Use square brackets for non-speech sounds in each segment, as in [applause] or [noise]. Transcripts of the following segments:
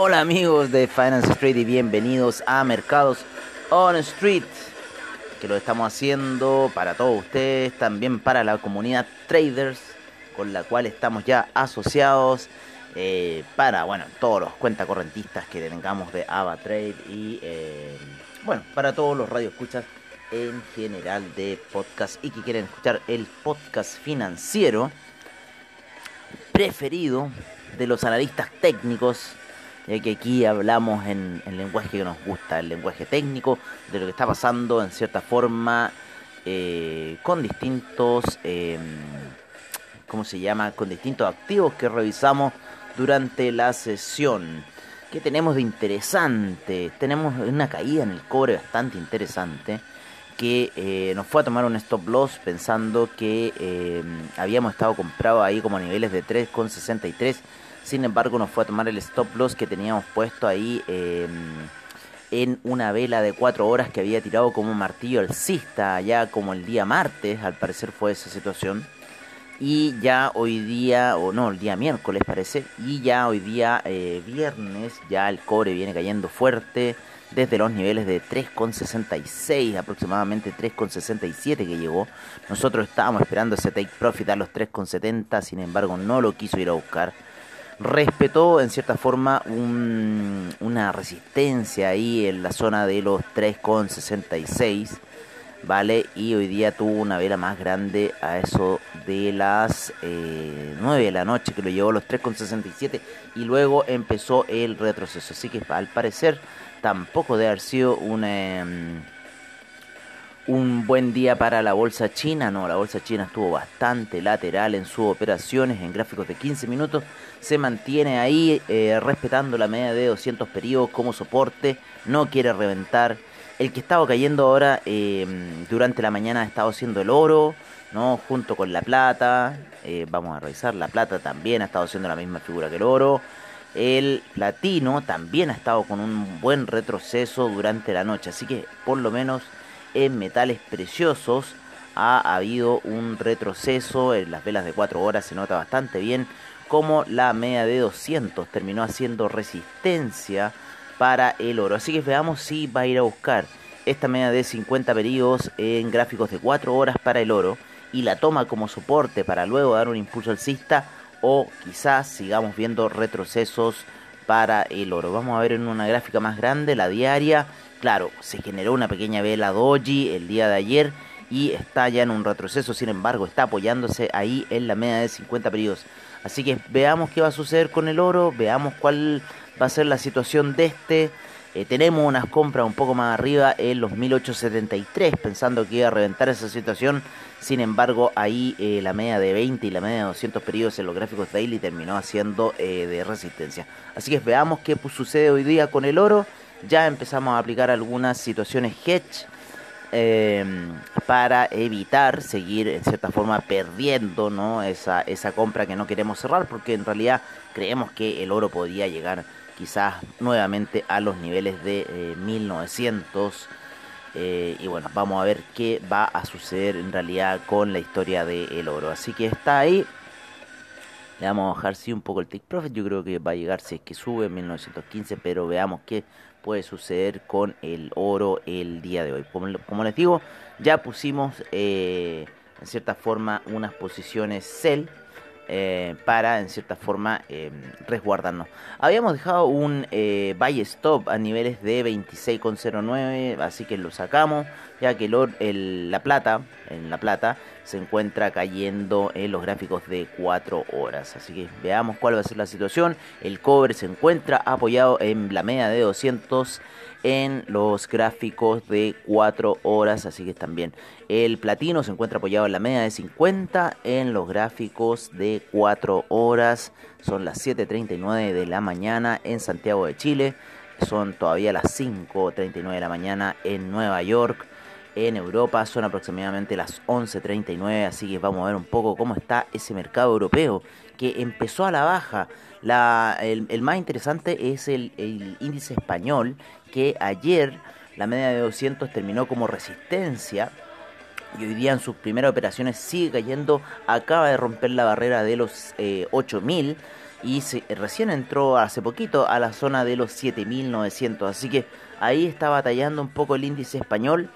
Hola amigos de Finance Street y bienvenidos a Mercados on Street, que lo estamos haciendo para todos ustedes, también para la comunidad traders con la cual estamos ya asociados, eh, para bueno todos los cuentacorrentistas que tengamos de AvaTrade y eh, bueno, para todos los radioescuchas en general de podcast y que quieren escuchar el podcast financiero preferido de los analistas técnicos ya que aquí hablamos en el lenguaje que nos gusta, el lenguaje técnico, de lo que está pasando en cierta forma eh, con distintos, eh, ¿cómo se llama? Con distintos activos que revisamos durante la sesión. ¿Qué tenemos de interesante? Tenemos una caída en el cobre bastante interesante que eh, nos fue a tomar un stop loss pensando que eh, habíamos estado comprado ahí como a niveles de 3,63 sin embargo, nos fue a tomar el stop loss que teníamos puesto ahí em, en una vela de 4 horas que había tirado como un martillo alcista, ya como el día martes, al parecer fue esa situación. Y ya hoy día, o no, el día miércoles parece, y ya hoy día eh, viernes, ya el cobre viene cayendo fuerte desde los niveles de 3,66, aproximadamente 3,67 que llegó. Nosotros estábamos esperando ese take profit a los 3,70, sin embargo no lo quiso ir a buscar respetó en cierta forma una resistencia ahí en la zona de los 3,66, ¿vale? Y hoy día tuvo una vela más grande a eso de las 9 eh, de la noche, que lo llevó a los 3,67 y luego empezó el retroceso. Así que al parecer tampoco debe haber sido una... Em, un buen día para la bolsa china, no, la bolsa china estuvo bastante lateral en sus operaciones, en gráficos de 15 minutos, se mantiene ahí eh, respetando la media de 200 periodos como soporte, no quiere reventar. El que estaba cayendo ahora em, durante la mañana ha estado siendo el oro, ¿no? junto con la plata, eh, vamos a revisar, la plata también ha estado siendo la misma figura que el oro. El platino también ha estado con un buen retroceso durante la noche, así que por lo menos en metales preciosos ha habido un retroceso en las velas de 4 horas, se nota bastante bien como la media de 200 terminó haciendo resistencia para el oro. Así que veamos si va a ir a buscar esta media de 50 periodos en gráficos de 4 horas para el oro y la toma como soporte para luego dar un impulso alcista o quizás sigamos viendo retrocesos para el oro. Vamos a ver en una gráfica más grande, la diaria. Claro, se generó una pequeña vela doji el día de ayer y está ya en un retroceso, sin embargo, está apoyándose ahí en la media de 50 periodos. Así que veamos qué va a suceder con el oro, veamos cuál va a ser la situación de este. Eh, tenemos unas compras un poco más arriba en los 1873, pensando que iba a reventar esa situación. Sin embargo, ahí eh, la media de 20 y la media de 200 periodos en los gráficos daily terminó haciendo eh, de resistencia. Así que veamos qué sucede hoy día con el oro. Ya empezamos a aplicar algunas situaciones hedge Em, para evitar seguir en cierta forma perdiendo ¿no? esa, esa compra que no queremos cerrar porque en realidad creemos que el oro podría llegar quizás nuevamente a los niveles de 1900 eh, eh, y bueno vamos a ver qué va a suceder en realidad con la historia del oro. Así que está ahí. Le vamos a bajar sí un poco el take profit. Yo creo que va a llegar si es que sube en 1915 pero veamos qué puede suceder con el oro el día de hoy. Como, les digo, ya pusimos eh, en cierta forma unas posiciones sell eh, para en cierta forma eh, resguardarnos. Habíamos dejado un eh, buy stop a niveles de 26,09, así que lo sacamos, ya que el, la plata, en la plata, se encuentra cayendo en los gráficos de 4 horas. Así que veamos cuál va a ser la situación. El cobre se encuentra apoyado en la media de 200 en los gráficos de 4 horas, así que también el platino se encuentra apoyado en la media de 50 en los gráficos de 4 horas, son las 7.39 de la mañana en Santiago de Chile, son todavía las 5.39 de la mañana en Nueva York. En Europa son aproximadamente las 11.39, así que vamos a ver un poco cómo está ese mercado europeo que empezó a la baja. La, el, más interesante es el, el índice español que ayer la media de 200 terminó como resistencia y hoy día en sus primeras operaciones sigue cayendo, acaba de romper la barrera de los 8000 eh, y recién entró hace poquito a la zona de los 7900, así que ahí está batallando un poco el índice español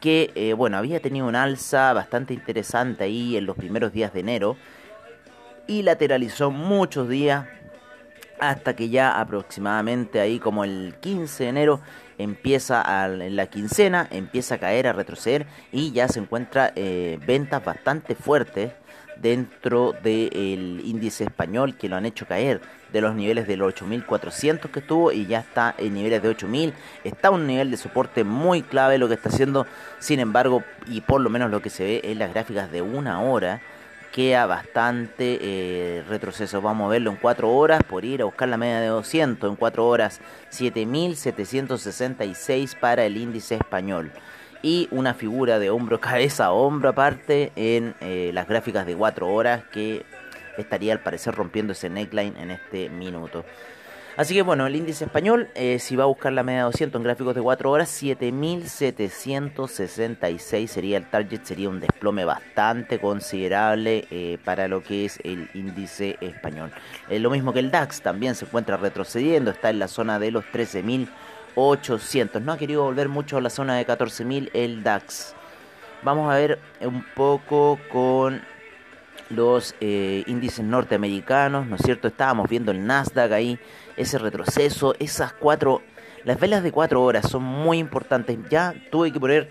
que eh, bueno, había tenido un alza bastante interesante ahí en los primeros días de enero y lateralizó muchos días hasta que ya aproximadamente ahí como el 15 de enero empieza en la quincena, empieza a caer, a retroceder y ya se encuentra eh, ventas bastante fuertes dentro del índice español que lo han hecho caer de los niveles de los 8400 que estuvo y ya está en niveles de 8000 está un nivel de soporte muy clave lo que está haciendo sin embargo y por lo menos lo que se ve en las gráficas de una hora queda bastante eh, retroceso. Vamos a verlo en 4 horas por ir a buscar la media de 200. En 4 horas 7.766 para el índice español. Y una figura de hombro, [laughs] cabeza hombro aparte en eh, las gráficas de 4 horas que estaría al parecer rompiendo ese neckline en este minuto. Así que bueno, el índice español, eh, si va a buscar la media 200 en gráficos de 4 horas, 7766 sería el target, sería un desplome bastante considerable eh, para lo que es el índice español. Lo mismo que el DAX, también se encuentra retrocediendo, está en la zona de los 13800. No ha querido volver mucho a la zona de 14000 el DAX. Vamos a ver un poco con los índices norteamericanos, ¿no es cierto? Estábamos viendo el Nasdaq ahí ese retroceso, esas cuatro, las velas de cuatro horas son muy importantes. Ya tuve que poner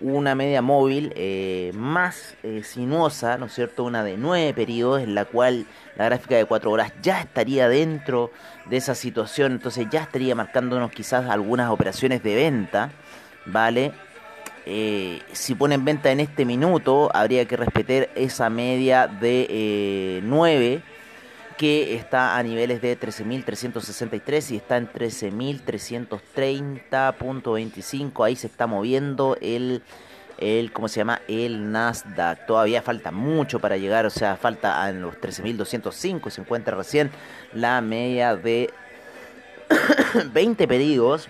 una media móvil eh, más eh, sinuosa, ¿no es cierto? Una de nueve periodos, en la cual la gráfica de cuatro horas ya estaría dentro de esa situación, entonces ya estaría marcándonos quizás algunas operaciones de venta, ¿vale? Eh, si ponen venta en este minuto, habría que respetar esa media de 9 que está a niveles de 13.363 y está en 13.330.25. Ahí se está moviendo el, el, ¿cómo se llama? El Nasdaq. Todavía falta mucho para llegar, o sea, falta en los 13.205. Se encuentra recién la media de [coughs] 20 pedidos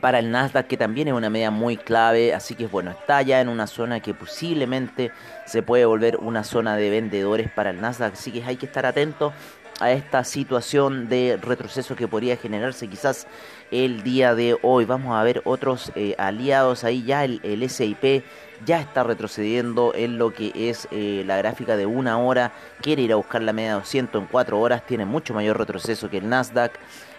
para el Nasdaq, que también es una media muy clave. Así que bueno, está ya en una zona que posiblemente se puede volver una zona de vendedores para el Nasdaq. Así que hay que estar atento a esta situación de retroceso que podría generarse quizás el día de hoy. Vamos a ver otros eh, aliados ahí. Ya el, el, SIP ya está retrocediendo en lo que es eh, la gráfica de una hora. Quiere ir a buscar la media 200 en cuatro horas. Tiene mucho mayor retroceso que el Nasdaq.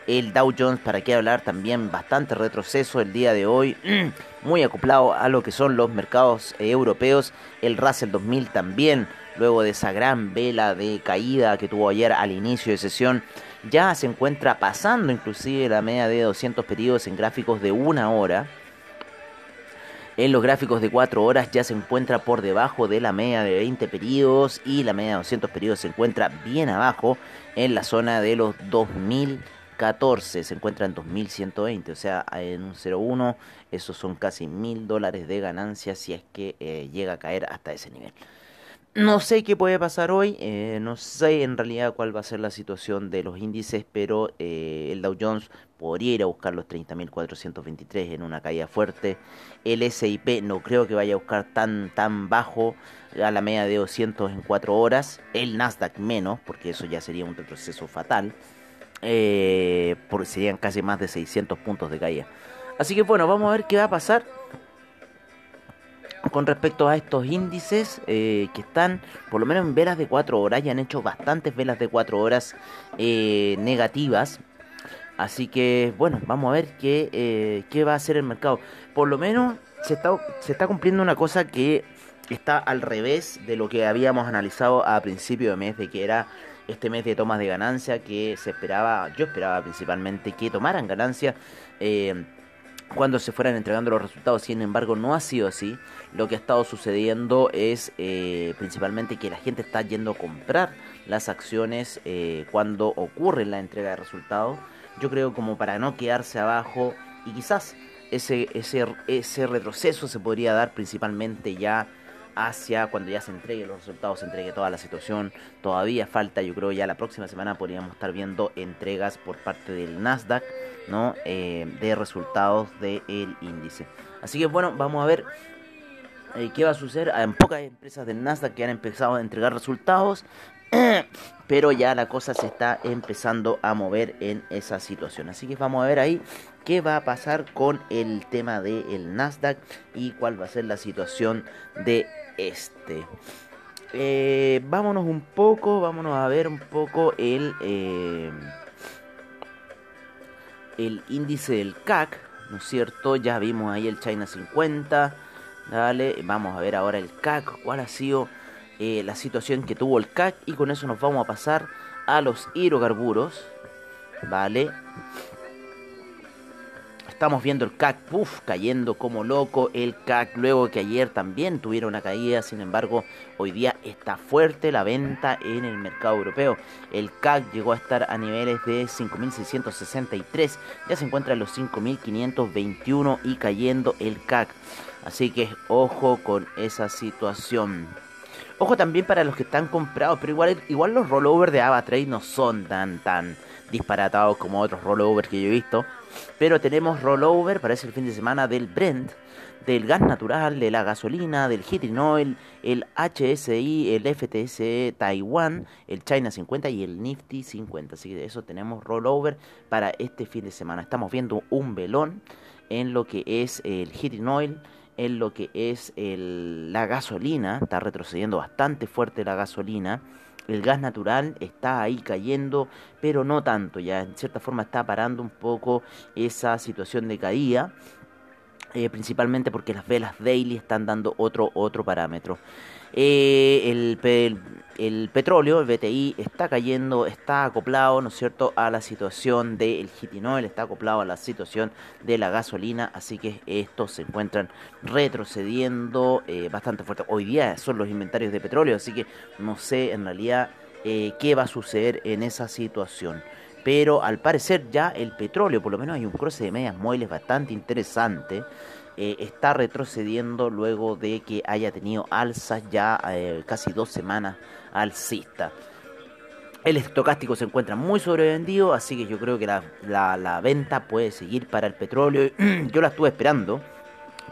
El Dow Jones, para qué hablar, también bastante retroceso el día de hoy, [clears throat] muy acoplado a lo que son los mercados eh, europeos. El Russell 2000 también, luego de esa gran vela de caída que tuvo ayer al inicio de sesión, ya se encuentra pasando inclusive la media de 200 periodos en gráficos de una hora. En los gráficos de 4 horas ya se encuentra por debajo de la media de 20 periodos y la media de 200 periodos se encuentra bien abajo en la zona de los 2000 14 se encuentra en 2120, o sea, en un 0,1, esos son casi mil dólares de ganancia si es que eh, llega a caer hasta ese nivel. No sé qué puede pasar hoy, eh, no sé en realidad cuál va a ser la situación de los índices, pero eh, el Dow Jones podría ir a buscar los 30.423 en una caída fuerte. El SIP no creo que vaya a buscar tan, tan bajo a la media de 200 en 4 horas. El Nasdaq menos, porque eso ya sería un retroceso fatal eh, porque serían casi más de 600 puntos de caída. Así que bueno, vamos a ver qué va a pasar con respecto a estos índices eh, que están por lo menos en velas de 4 horas, ya han hecho bastantes velas de 4 horas eh, negativas. Así que bueno, vamos a ver qué, qué va a hacer el mercado. Por lo menos se está, se está cumpliendo una cosa que está al revés de lo que habíamos analizado a principio de mes, de que era este mes de tomas de ganancia que se esperaba, yo esperaba principalmente que tomaran ganancia cuando se fueran entregando los resultados. Sin embargo, no ha sido así. Lo que ha estado sucediendo es eh, principalmente que la gente está yendo a comprar las acciones eh, cuando ocurre la entrega de resultados. Yo creo como para no quedarse abajo y quizás ese, ese, ese retroceso se podría dar principalmente ya hacia cuando ya se entregue los resultados, se entregue toda la situación. Todavía falta, yo creo ya la próxima semana podríamos estar viendo entregas por parte del Nasdaq, ¿no? Eh, de resultados del índice. Así que bueno, vamos a ver eh, qué va a suceder. Hay pocas empresas del Nasdaq que han empezado a entregar resultados. [clears throat] pero ya la cosa se está empezando a mover en esa situación. Así que vamos a ver ahí qué va a pasar con el tema del Nasdaq y cuál va a ser la situación de este. Eh, vámonos un poco, vámonos a ver un poco el, eh, el índice del CAC, ¿no es cierto? Ya vimos ahí el China 50. Dale, vamos a ver ahora el CAC, cuál ha sido eh, la situación que tuvo el CAC y con eso nos vamos a pasar a los hidrocarburos, ¿vale? Estamos viendo el CAC, puff, cayendo como loco. El CAC, luego que ayer también tuvieron una caída, sin embargo, hoy día está fuerte la venta en el mercado europeo. El CAC llegó a estar a niveles de 5.663, ya se encuentra en los 5.521 y cayendo el CAC. Así que ojo con esa situación. Ojo también para los que están comprados, pero igual, igual los rollovers de AvaTrade no son tan, tan disparatados como otros rollovers que yo he visto. Pero tenemos rollover para ese fin de semana del Brent, del gas natural, de la gasolina, del heating oil, el HSI, el FTSE Taiwan, el China 50 y el Nifty 50. Así que eso tenemos rollover para este fin de semana. Estamos viendo un velón en lo que es el heating oil en lo que es la gasolina, está retrocediendo bastante fuerte la gasolina. El gas natural está ahí cayendo, pero no tanto, ya en cierta forma está parando un poco esa situación de caída, eh, principalmente porque las velas daily están dando otro, otro parámetro. Eh, el, petróleo, el BTI, está cayendo, está acoplado, ¿no es cierto?, a la situación del hitinoil, está acoplado a la situación de la gasolina, así que estos se encuentran retrocediendo eh, bastante fuerte. Hoy día son los inventarios de petróleo, así que no sé en realidad eh, qué va a suceder en esa situación. Pero al parecer ya el petróleo, por lo menos hay un cruce de medias móviles bastante interesante. Eh, está retrocediendo luego de que haya tenido alzas ya eh, casi dos semanas alcista. El estocástico se encuentra muy sobrevendido, así que yo creo que la, venta puede seguir para el petróleo. [clears throat] yo la estuve esperando,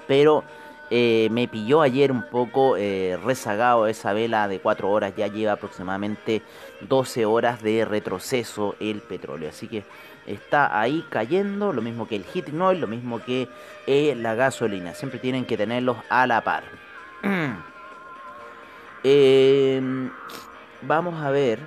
pero eh, me pilló ayer un poco rezagado esa vela de 4 horas, ya lleva aproximadamente 12 horas de retroceso el petróleo, así que está ahí cayendo, lo mismo que el heating oil, lo mismo que eh, la gasolina. Siempre tienen que tenerlos a la par. [clears throat] Em, vamos a ver,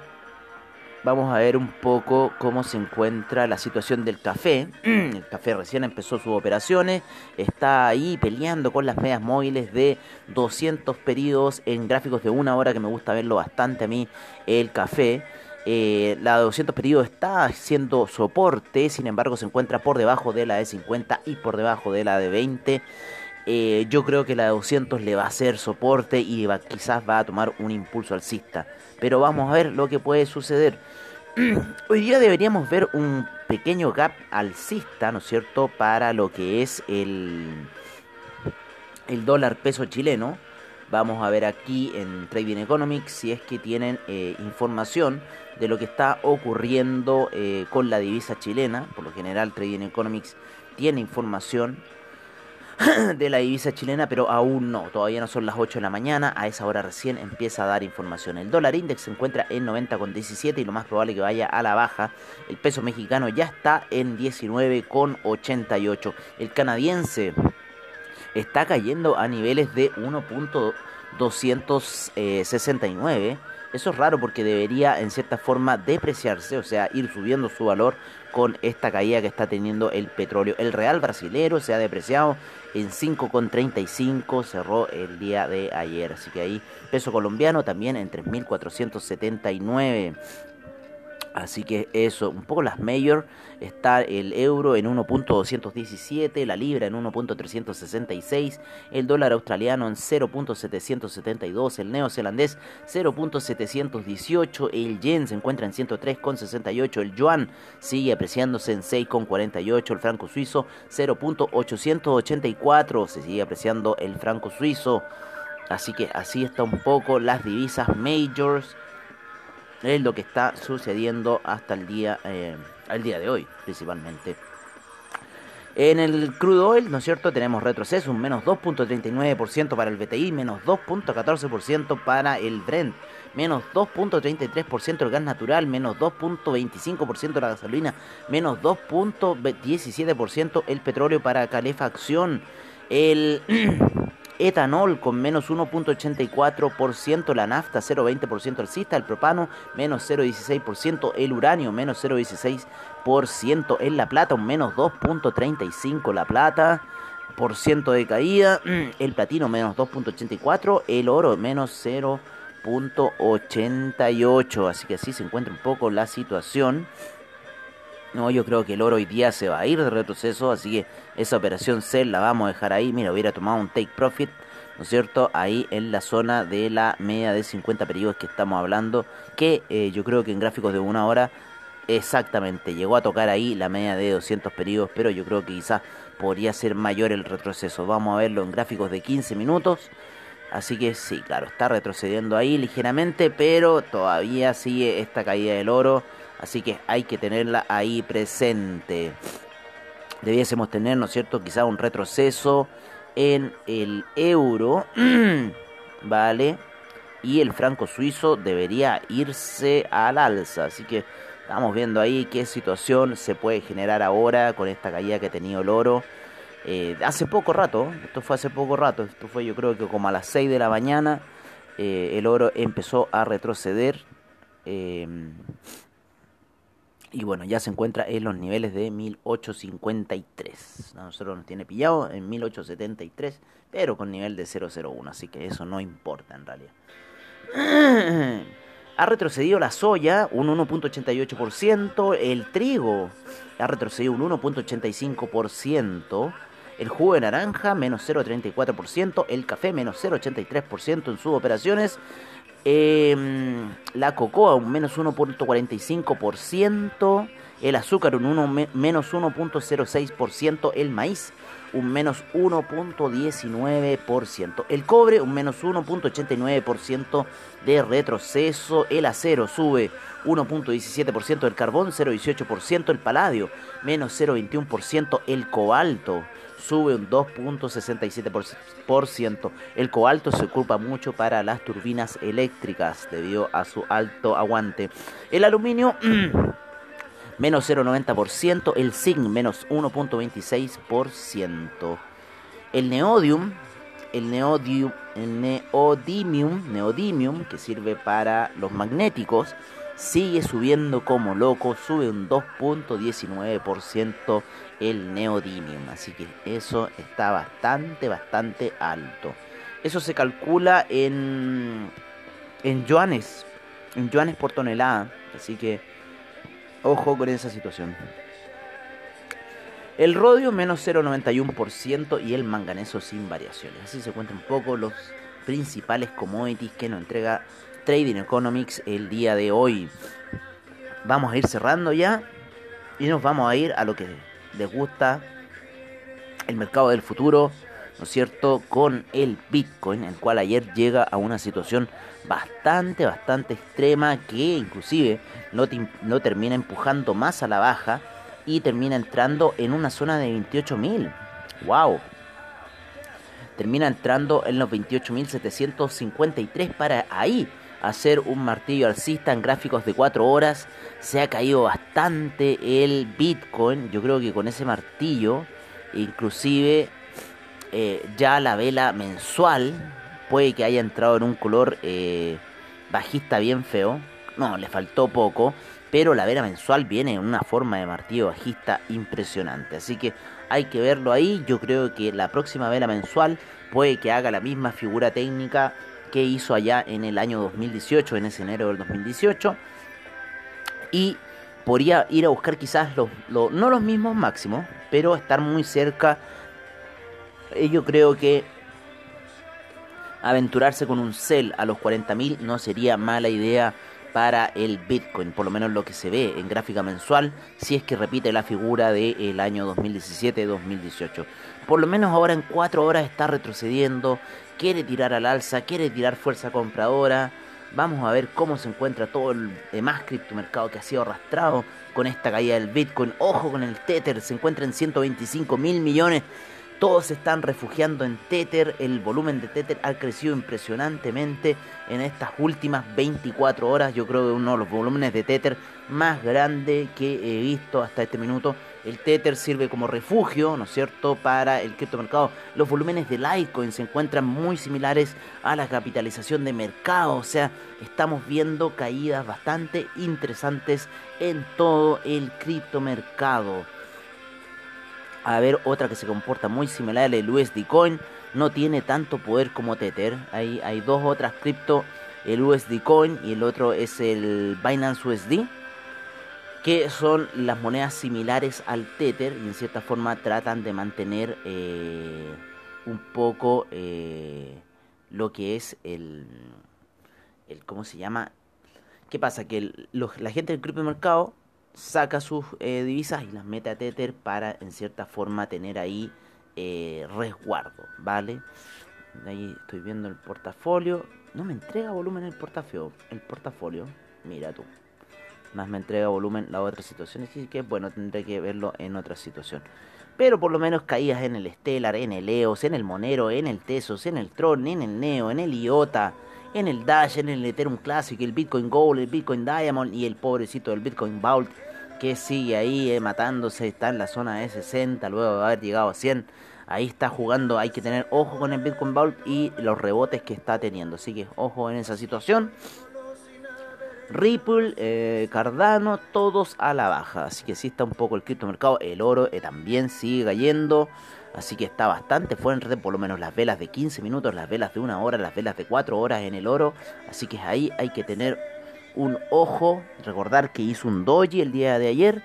vamos a ver un poco cómo se encuentra la situación del café. [clears throat] el café recién empezó sus operaciones, está ahí peleando con las medias móviles de 200 periodos en gráficos de una hora que me gusta verlo bastante a mí el café. Eh, la de 200 periodos está haciendo soporte, sin embargo se encuentra por debajo de la de 50 y por debajo de la de 20. Eh, yo creo que la de 200 le va a hacer soporte y quizás va a tomar un impulso alcista. Pero vamos a ver lo que puede suceder. [clears throat] Hoy día deberíamos ver un pequeño gap alcista, ¿no es cierto?, para lo que es el, el dólar peso chileno. Vamos a ver aquí en Trading Economics si es que tienen eh, información de lo que está ocurriendo eh, con la divisa chilena. Por lo general, Trading Economics tiene información [clears throat] de la divisa chilena, pero aún no. Todavía no son las 8 de la mañana. A esa hora recién empieza a dar información. El dólar index se encuentra en 90,17 y lo más probable que vaya a la baja. El peso mexicano ya está en 19,88. El canadiense está cayendo a niveles de 1.269. Eso es raro porque debería en cierta forma depreciarse, o sea, ir subiendo su valor con esta caída que está teniendo el petróleo. El real brasilero se ha depreciado en 5,35, cerró el día de ayer. Así que ahí peso colombiano también en 3.479. Así que eso, un poco las mayor, está el euro en 1.217, la libra en 1.366, el dólar australiano en 0.772, el neozelandés 0.718, el yen se encuentra en 103.68, el yuan sigue apreciándose en 6.48, el franco suizo 0.884, se sigue apreciando el franco suizo. Así que así está un poco las divisas majors es lo que está sucediendo hasta el día, eh, día de hoy, principalmente. En el crudo oil, ¿no es cierto? Tenemos retroceso, un menos 2.39% para el BTI, menos 2.14% para el Brent, menos 2.33% el gas natural, menos 2.25% la gasolina, menos 2.17% el petróleo para calefacción. El [clears throat] etanol con menos 1.84%, la nafta 0.20% alcista, el propano menos 0.16%, el uranio menos 0.16%, en la plata un menos 2.35% la plata por ciento de caída, [clears throat] el platino menos 2.84, el oro menos 0.88, así que así se encuentra un poco la situación. No, yo creo que el oro hoy día se va a ir de retroceso, así que esa operación C la vamos a dejar ahí. Mira, hubiera tomado un take profit, ¿no es cierto? Ahí en la zona de la media de 50 periodos que estamos hablando, que eh, yo creo que en gráficos de una hora exactamente llegó a tocar ahí la media de 200 periodos, pero yo creo que quizás podría ser mayor el retroceso. Vamos a verlo en gráficos de 15 minutos. Así que sí, claro, está retrocediendo ahí ligeramente, pero todavía sigue esta caída del oro. Así que hay que tenerla ahí presente. Debiésemos tener, ¿no es cierto? Quizá un retroceso en el euro. [clears throat] ¿Vale? Y el franco suizo debería irse al alza. Así que estamos viendo ahí qué situación se puede generar ahora con esta caída que ha tenido el oro. Eh, hace poco rato, esto fue hace poco rato, esto fue yo creo que como a las 6 de la mañana, eh, el oro empezó a retroceder. Eh, y bueno, ya se encuentra en los niveles de 1853. A nosotros nos tiene pillado en 1873, pero con nivel de 001. Así que eso no importa en realidad. [clears throat] Ha retrocedido la soya un 1.88%. El trigo ha retrocedido un 1.85%. El jugo de naranja menos 0.34%. El café menos 0.83% en sus operaciones. Em, la cocoa un menos 1.45%, el azúcar un 1, menos 1.06%, el maíz un menos 1.19%, el cobre un menos 1.89% de retroceso, el acero sube 1.17%, el carbón 0.18%, el paladio menos 0.21%, el cobalto sube un 2.67%. El cobalto se ocupa mucho para las turbinas eléctricas debido a su alto aguante. El aluminio [clears throat] menos 0.90%, el zinc menos 1.26%. El neodium, el neodium, el neodymium, neodymium que sirve para los magnéticos, sigue subiendo como loco, sube un 2.19% el neodymium. Así que eso está bastante, bastante alto. Eso se calcula en, en yuanes, en yuanes por tonelada. Así que ojo con esa situación. El rodio menos 0,91% y el manganeso sin variaciones. Así se cuentan un poco los principales commodities que nos entrega Trading Economics el día de hoy. Vamos a ir cerrando ya y nos vamos a ir a lo que les gusta el mercado del futuro, ¿no es cierto? Con el Bitcoin, el cual ayer llega a una situación bastante, bastante extrema que inclusive no, no termina empujando más a la baja y termina entrando en una zona de 28.000. ¡Wow! Termina entrando en los 28.753 para ahí hacer un martillo alcista en gráficos de 4 horas. Se ha caído bastante el Bitcoin. Yo creo que con ese martillo, inclusive eh, ya la vela mensual puede que haya entrado en un color eh, bajista bien feo. No, le faltó poco. Pero la vela mensual viene en una forma de martillo bajista impresionante. Así que hay que verlo ahí. Yo creo que la próxima vela mensual puede que haga la misma figura técnica que hizo allá en el año 2018, en ese enero del 2018. Y podría ir a buscar quizás los, no los mismos máximos, pero estar muy cerca. Eh, yo creo que aventurarse con un cel a los 40.000 no sería mala idea para el Bitcoin, por lo menos lo que se ve en gráfica mensual, si es que repite la figura del año 2017-2018. Por lo menos ahora en 4 horas está retrocediendo, quiere tirar al alza, quiere tirar fuerza compradora. Vamos a ver cómo se encuentra todo el demás criptomercado que ha sido arrastrado con esta caída del Bitcoin. Ojo con el Tether, se encuentra en 125 mil millones todos se están refugiando en Tether. El volumen de Tether ha crecido impresionantemente en estas últimas 24 horas. Yo creo que uno de los volúmenes de Tether más grande que he visto hasta este minuto. El Tether sirve como refugio, ¿no es cierto?, para el criptomercado. Los volúmenes de Litecoin se encuentran muy similares a la capitalización de mercado. O sea, estamos viendo caídas bastante interesantes en todo el criptomercado a ver otra que se comporta muy similar el USD Coin. No tiene tanto poder como Tether. Hay, hay dos otras cripto, el USD Coin y el otro es el Binance USD. Que son las monedas similares al Tether y en cierta forma tratan de mantener eh, un poco eh, lo que es el, el. ¿Cómo se llama? ¿Qué pasa? Que la gente del criptomercado saca sus eh, divisas y las mete a Tether para en cierta forma tener ahí eh, resguardo, ¿vale? Ahí estoy viendo el portafolio. No me entrega volumen el portafolio. El portafolio. Mira tú. Más me entrega volumen la otra situación. Así que bueno, tendré que verlo en otra situación. Pero por lo menos caídas en el Stellar, en el EOS, en el Monero, en el Tesos, en el Tron, en el Neo, en el IOTA en el Dash, en el Ethereum Classic, el Bitcoin Gold, el Bitcoin Diamond y el pobrecito del Bitcoin Vault que sigue ahí eh, matándose, está en la zona de 60 luego de haber llegado a 100. Ahí está jugando, hay que tener ojo con el Bitcoin Vault y los rebotes que está teniendo. Así que ojo en esa situación. Ripple, eh, Cardano, todos a la baja. Así que sí está un poco el criptomercado. El oro eh, también sigue cayendo. Así que está bastante fuerte, por lo menos las velas de 15 minutos, las velas de una hora, las velas de 4 horas en el oro. Así que ahí hay que tener un ojo. Recordar que hizo un doji el día de ayer.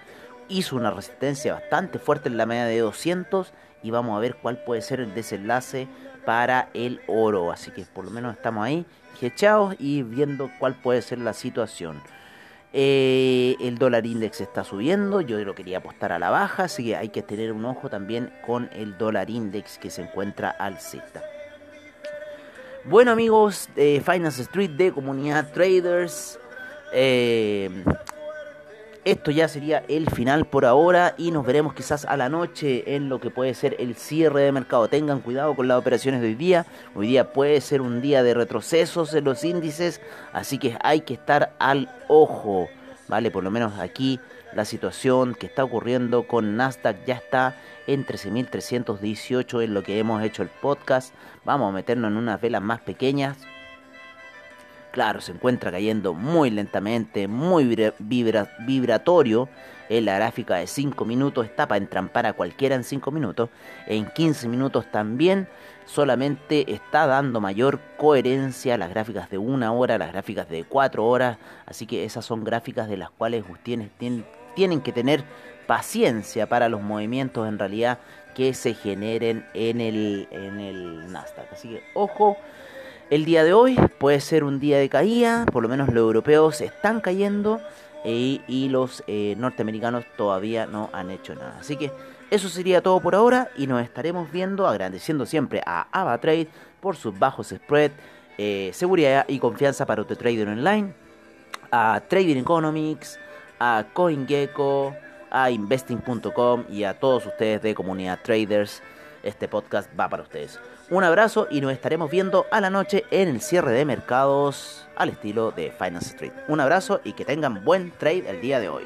Hizo una resistencia bastante fuerte en la media de 200. Y vamos a ver cuál puede ser el desenlace para el oro. Así que por lo menos estamos ahí, echados y viendo cuál puede ser la situación. Eh, el dólar index está subiendo, yo lo quería apostar a la baja, así que hay que tener un ojo también con el dólar index que se encuentra alcista. Bueno amigos de Finance Street de Comunidad Traders, eh, esto ya sería el final por ahora y nos veremos quizás a la noche en lo que puede ser el cierre de mercado. Tengan cuidado con las operaciones de hoy día. Hoy día puede ser un día de retrocesos en los índices, así que hay que estar al ojo. ¿Vale? Por lo menos aquí la situación que está ocurriendo con Nasdaq ya está en 13.318 en lo que hemos hecho el podcast. Vamos a meternos en unas velas más pequeñas Claro, se encuentra cayendo muy lentamente, muy vibratorio. En la gráfica de 5 minutos está para entrampar a cualquiera en 5 minutos. En 15 minutos también solamente está dando mayor coherencia a las gráficas de una hora, las gráficas de 4 horas. Así que esas son gráficas de las cuales ustedes tienen que tener paciencia para los movimientos en realidad que se generen en el, en el Nasdaq. Así que ojo el día de hoy puede ser un día de caída, por lo menos los europeos están cayendo eh, y los eh, norteamericanos todavía no han hecho nada. Así que eso sería todo por ahora y nos estaremos viendo agradeciendo siempre a AvaTrade por sus bajos spread, eh, seguridad y confianza para tu trader online, a Trading Economics, a CoinGecko, a Investing.com y a todos ustedes de comunidad traders. Este podcast va para ustedes. Un abrazo y nos estaremos viendo a la noche en el cierre de mercados al estilo de Finance Street. Un abrazo y que tengan buen trade el día de hoy.